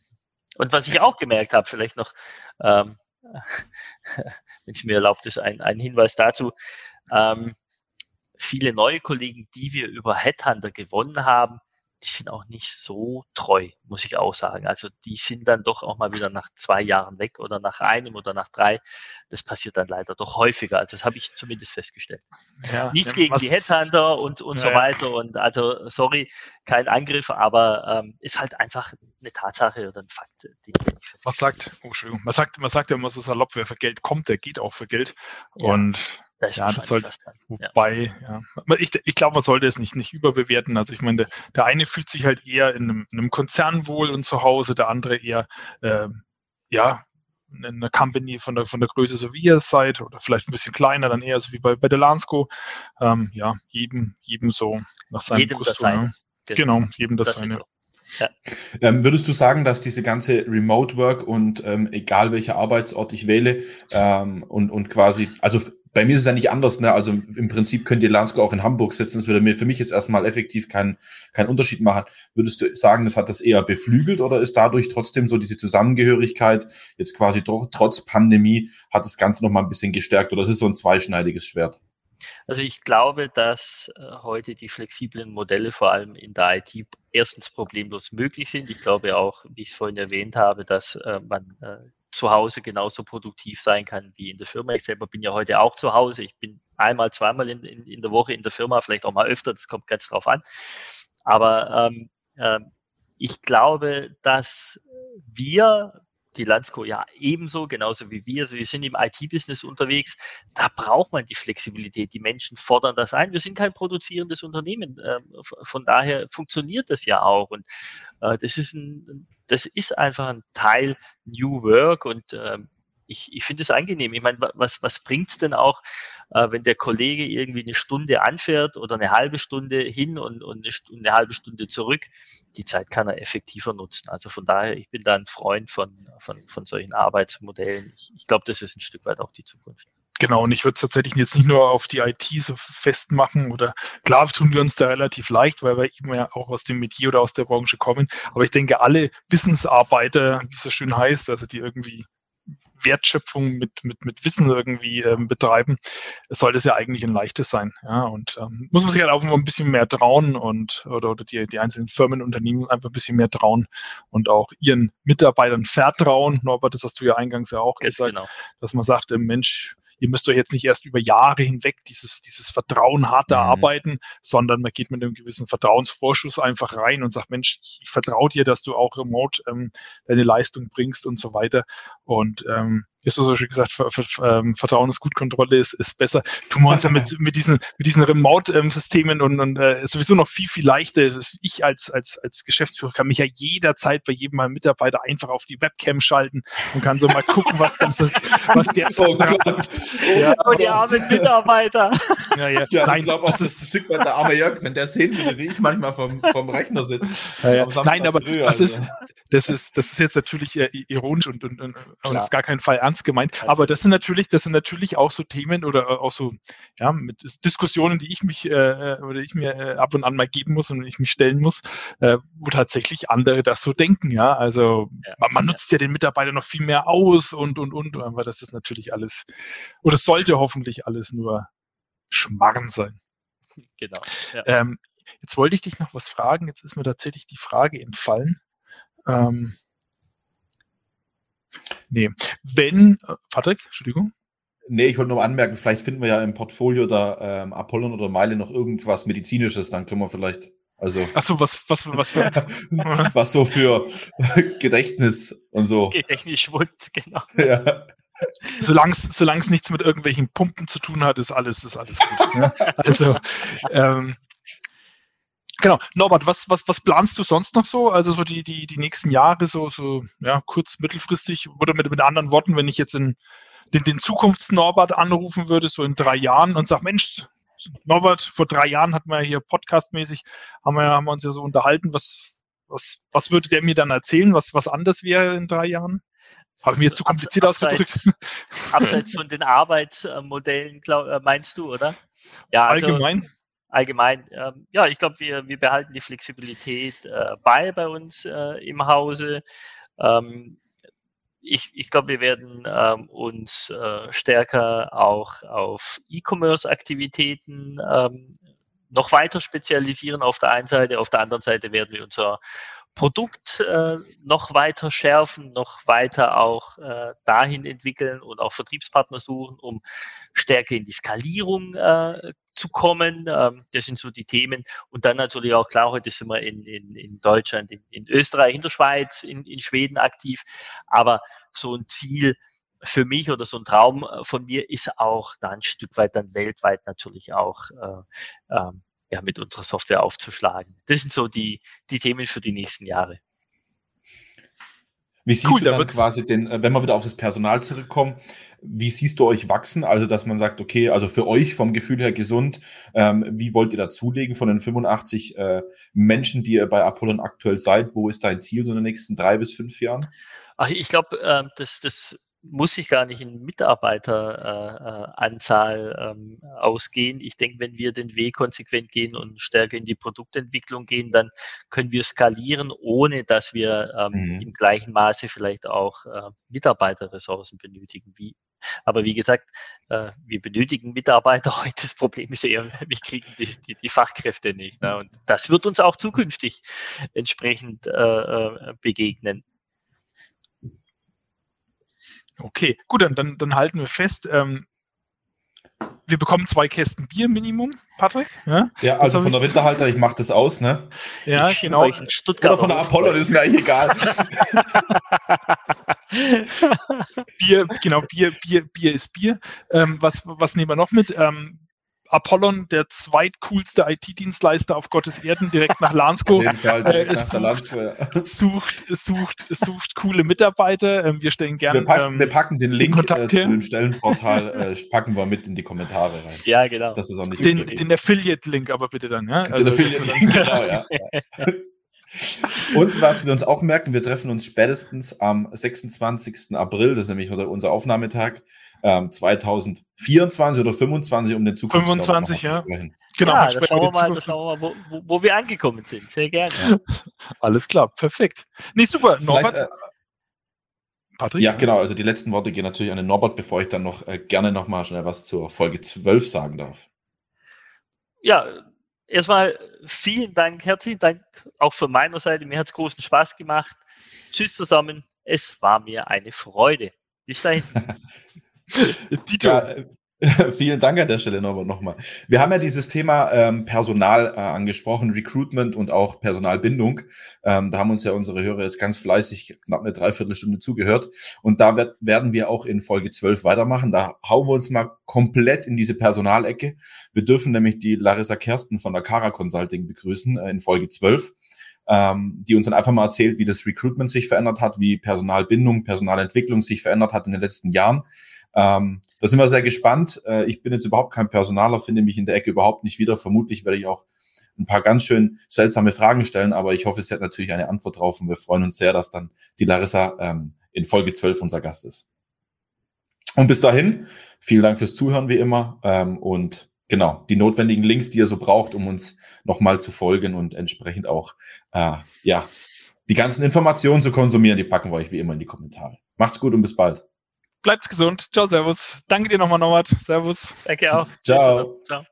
Und was ich auch gemerkt habe, vielleicht noch, ähm, wenn es mir erlaubt ist, ein, ein Hinweis dazu. Ähm, viele neue Kollegen, die wir über Headhunter gewonnen haben, die sind auch nicht so treu, muss ich auch sagen. Also die sind dann doch auch mal wieder nach zwei Jahren weg oder nach einem oder nach drei. Das passiert dann leider doch häufiger. Also das habe ich zumindest festgestellt. Ja, Nichts gegen die Headhunter und, und ja, so weiter. Und also, sorry, kein Angriff, aber ähm, ist halt einfach eine Tatsache oder ein Fakt. Den ich was sagt, oh, Entschuldigung, man sagt, man sagt ja immer so salopp, wer für Geld kommt, der geht auch für Geld. Und da ja, das sollte, wobei, ja. ja. Ich, ich glaube, man sollte es nicht, nicht überbewerten. Also ich meine, der, der eine fühlt sich halt eher in einem, in einem Konzern wohl und zu Hause, der andere eher, äh, ja, in einer Company von der, von der Größe, so wie ihr seid, oder vielleicht ein bisschen kleiner, dann eher so wie bei, bei der Lansco. Ähm, ja, jedem, jedem so nach seinem jedem Gusto, das ne? Genau, jedem das, das seine. So. Ja. Ähm, würdest du sagen, dass diese ganze Remote Work und ähm, egal welcher Arbeitsort ich wähle ähm, und, und quasi, also bei mir ist es ja nicht anders, ne? Also im Prinzip könnt ihr Lansko auch in Hamburg sitzen. Das würde mir für mich jetzt erstmal effektiv keinen keinen Unterschied machen. Würdest du sagen, das hat das eher beflügelt oder ist dadurch trotzdem so diese Zusammengehörigkeit jetzt quasi doch, trotz Pandemie hat das Ganze noch mal ein bisschen gestärkt oder ist es so ein zweischneidiges Schwert? Also ich glaube, dass äh, heute die flexiblen Modelle vor allem in der IT erstens problemlos möglich sind. Ich glaube auch, wie ich es vorhin erwähnt habe, dass äh, man äh, zu Hause genauso produktiv sein kann wie in der Firma. Ich selber bin ja heute auch zu Hause. Ich bin einmal, zweimal in, in, in der Woche in der Firma, vielleicht auch mal öfter, das kommt ganz drauf an. Aber ähm, äh, ich glaube, dass wir die Landsco ja ebenso, genauso wie wir. Also wir sind im IT-Business unterwegs. Da braucht man die Flexibilität. Die Menschen fordern das ein. Wir sind kein produzierendes Unternehmen. Ähm, von daher funktioniert das ja auch. Und äh, das ist ein, das ist einfach ein Teil New Work und ähm, ich, ich finde es angenehm. Ich meine, was, was bringt es denn auch, äh, wenn der Kollege irgendwie eine Stunde anfährt oder eine halbe Stunde hin und, und eine, Stunde, eine, halbe Stunde zurück? Die Zeit kann er effektiver nutzen. Also von daher, ich bin da ein Freund von, von, von solchen Arbeitsmodellen. Ich, ich glaube, das ist ein Stück weit auch die Zukunft. Genau, und ich würde es tatsächlich jetzt nicht nur auf die IT so festmachen oder klar tun wir uns da relativ leicht, weil wir eben ja auch aus dem Metier oder aus der Branche kommen. Aber ich denke, alle Wissensarbeiter, wie es so schön heißt, also die irgendwie Wertschöpfung mit, mit, mit Wissen irgendwie ähm, betreiben, soll das ja eigentlich ein leichtes sein. Ja, und ähm, muss man sich halt auch ein bisschen mehr trauen und oder, oder die, die einzelnen Firmen, Unternehmen einfach ein bisschen mehr trauen und auch ihren Mitarbeitern vertrauen. Norbert, das hast du ja eingangs ja auch gesagt, genau. dass man sagt, äh, Mensch, ihr müsst euch jetzt nicht erst über Jahre hinweg dieses, dieses Vertrauen hart mhm. erarbeiten, sondern man geht mit einem gewissen Vertrauensvorschuss einfach rein und sagt, Mensch, ich, ich vertraue dir, dass du auch remote ähm, deine Leistung bringst und so weiter. Und ähm, ist so schon gesagt, Ver Ver ähm, Vertrauen ist gut, Kontrolle ist, ist besser. Tun wir uns ja mit, mit diesen, mit diesen Remote-Systemen und, und äh, sowieso noch viel, viel leichter. Ich als, als, als Geschäftsführer kann mich ja jederzeit bei jedem meinem Mitarbeiter einfach auf die Webcam schalten und kann so mal gucken, was, ganz, was der oh Gott. Ja, oh, die armen Mitarbeiter. Ja, ja. ja Nein, ich glaube auch, das ist ein Stück weit der arme Jörg, wenn der sehen würde, wie ich manchmal vom, vom Rechner sitze. Ja, ja. Nein, aber früh, das, also. ist, das, ist, das ist jetzt natürlich äh, ironisch und, und, und auf gar keinen Fall ernst ernst gemeint. Also Aber das sind natürlich, das sind natürlich auch so Themen oder äh, auch so, ja, mit Diskussionen, die ich mich äh, äh, oder ich mir äh, ab und an mal geben muss und ich mich stellen muss, äh, wo tatsächlich andere das so denken, ja. Also ja, man, man, nutzt ja. ja den Mitarbeiter noch viel mehr aus und und und, aber das ist natürlich alles, oder sollte hoffentlich alles nur Schmarren sein. Genau. Ja. Ähm, jetzt wollte ich dich noch was fragen, jetzt ist mir tatsächlich die Frage entfallen. Ähm, Nee. Wenn, äh, Patrick, Entschuldigung. Nee, ich wollte nur anmerken, vielleicht finden wir ja im Portfolio da ähm, Apollon oder Meile noch irgendwas Medizinisches, dann können wir vielleicht, also. Ach so, was, was, was für. was so für Gedächtnis und so. Gedächtnisschwund, genau. Ja. Solange es nichts mit irgendwelchen Pumpen zu tun hat, ist alles, ist alles gut. Ne? Also, ähm, Genau. Norbert, was, was, was planst du sonst noch so? Also so die, die, die nächsten Jahre, so, so ja, kurz, mittelfristig oder mit, mit anderen Worten, wenn ich jetzt in, den, den Zukunfts-Norbert anrufen würde, so in drei Jahren und sag, Mensch, Norbert, vor drei Jahren hatten wir hier podcastmäßig, haben wir, haben wir uns ja so unterhalten. Was, was, was würde der mir dann erzählen, was, was anders wäre in drei Jahren? Habe ich mir zu kompliziert abseits, ausgedrückt. Abseits von den Arbeitsmodellen, glaub, äh, meinst du, oder? Ja, also, allgemein allgemein, ähm, ja, ich glaube, wir, wir behalten die Flexibilität äh, bei bei uns äh, im Hause. Ähm, ich, ich glaube, wir werden ähm, uns äh, stärker auch auf E-Commerce-Aktivitäten ähm, noch weiter spezialisieren auf der einen Seite. Auf der anderen Seite werden wir unser Produkt äh, noch weiter schärfen, noch weiter auch äh, dahin entwickeln und auch Vertriebspartner suchen, um stärker in die Skalierung äh, zu kommen. Ähm, das sind so die Themen. Und dann natürlich auch klar, heute sind wir in, in, in Deutschland, in, in Österreich, in der Schweiz, in, in Schweden aktiv. Aber so ein Ziel, für mich oder so ein Traum äh, von mir ist auch da ein Stück weit dann weltweit natürlich auch äh, ähm, ja, mit unserer Software aufzuschlagen. Das sind so die, die Themen für die nächsten Jahre. Wie siehst cool, du dann quasi den, äh, wenn wir wieder auf das Personal zurückkommen, wie siehst du euch wachsen? Also, dass man sagt, okay, also für euch vom Gefühl her gesund, ähm, wie wollt ihr da zulegen von den 85 äh, Menschen, die ihr bei Apollon aktuell seid? Wo ist dein Ziel so in den nächsten drei bis fünf Jahren? Ach, ich glaube, äh, das, das muss ich gar nicht in Mitarbeiteranzahl äh, ähm, ausgehen. Ich denke, wenn wir den Weg konsequent gehen und stärker in die Produktentwicklung gehen, dann können wir skalieren, ohne dass wir ähm, mhm. im gleichen Maße vielleicht auch äh, Mitarbeiterressourcen benötigen. Wie, aber wie gesagt, äh, wir benötigen Mitarbeiter heute. Das Problem ist eher, wir kriegen die, die, die Fachkräfte nicht. Ne? Und das wird uns auch zukünftig entsprechend äh, äh begegnen. Okay, gut, dann, dann, dann halten wir fest, ähm, wir bekommen zwei Kästen Bier Minimum, Patrick. Ja, ja also von der Winterhalter, ich mache das aus, ne? Ja, ich genau. Oder von der Apollo, das ist mir eigentlich egal. Bier, genau, Bier, Bier, Bier ist Bier. Ähm, was, was nehmen wir noch mit? Ähm, Apollon, der zweitcoolste IT-Dienstleister auf Gottes Erden, direkt nach Lansco. äh, sucht, Lansco ja. sucht, sucht, sucht, coole Mitarbeiter. Ähm, wir stellen gerne. Wir, passen, ähm, wir, packen den Link äh, zu dem Stellenportal, äh, packen wir mit in die Kommentare rein. Ja, genau. Das ist auch nicht den, den Affiliate-Link aber bitte dann. Ja? Also, den Affiliate-Link, genau, ja. Und was wir uns auch merken, wir treffen uns spätestens am 26. April, das ist nämlich unser Aufnahmetag, ähm, 2024 oder 25, um den Zukunft 25, ja. Genau, ja, da schauen wir mal, schauen wir mal wo, wo, wo, wir angekommen sind. Sehr gerne. Ja. Alles klar, perfekt. Nee, super. Norbert. Äh, Patrick? Ja, genau. Also die letzten Worte gehen natürlich an den Norbert, bevor ich dann noch äh, gerne noch mal schnell was zur Folge 12 sagen darf. Ja, erstmal vielen Dank, herzlichen Dank auch von meiner Seite. Mir hat es großen Spaß gemacht. Tschüss zusammen. Es war mir eine Freude. Bis dahin. Tito. Ja, Vielen Dank an der Stelle nochmal. Wir haben ja dieses Thema ähm, Personal äh, angesprochen, Recruitment und auch Personalbindung. Ähm, da haben uns ja unsere Hörer jetzt ganz fleißig knapp eine Dreiviertelstunde zugehört. Und da wird, werden wir auch in Folge 12 weitermachen. Da hauen wir uns mal komplett in diese Personalecke. Wir dürfen nämlich die Larissa Kersten von der Cara Consulting begrüßen äh, in Folge 12. Ähm, die uns dann einfach mal erzählt, wie das Recruitment sich verändert hat, wie Personalbindung, Personalentwicklung sich verändert hat in den letzten Jahren ähm, da sind wir sehr gespannt. Äh, ich bin jetzt überhaupt kein Personaler, finde mich in der Ecke überhaupt nicht wieder. Vermutlich werde ich auch ein paar ganz schön seltsame Fragen stellen, aber ich hoffe, sie hat natürlich eine Antwort drauf und wir freuen uns sehr, dass dann die Larissa ähm, in Folge 12 unser Gast ist. Und bis dahin, vielen Dank fürs Zuhören wie immer ähm, und genau, die notwendigen Links, die ihr so braucht, um uns nochmal zu folgen und entsprechend auch, äh, ja, die ganzen Informationen zu konsumieren, die packen wir euch wie immer in die Kommentare. Macht's gut und bis bald. Bleibt gesund. Ciao, Servus. Danke dir nochmal, Norbert. Servus. Danke auch. Ciao. Ciao.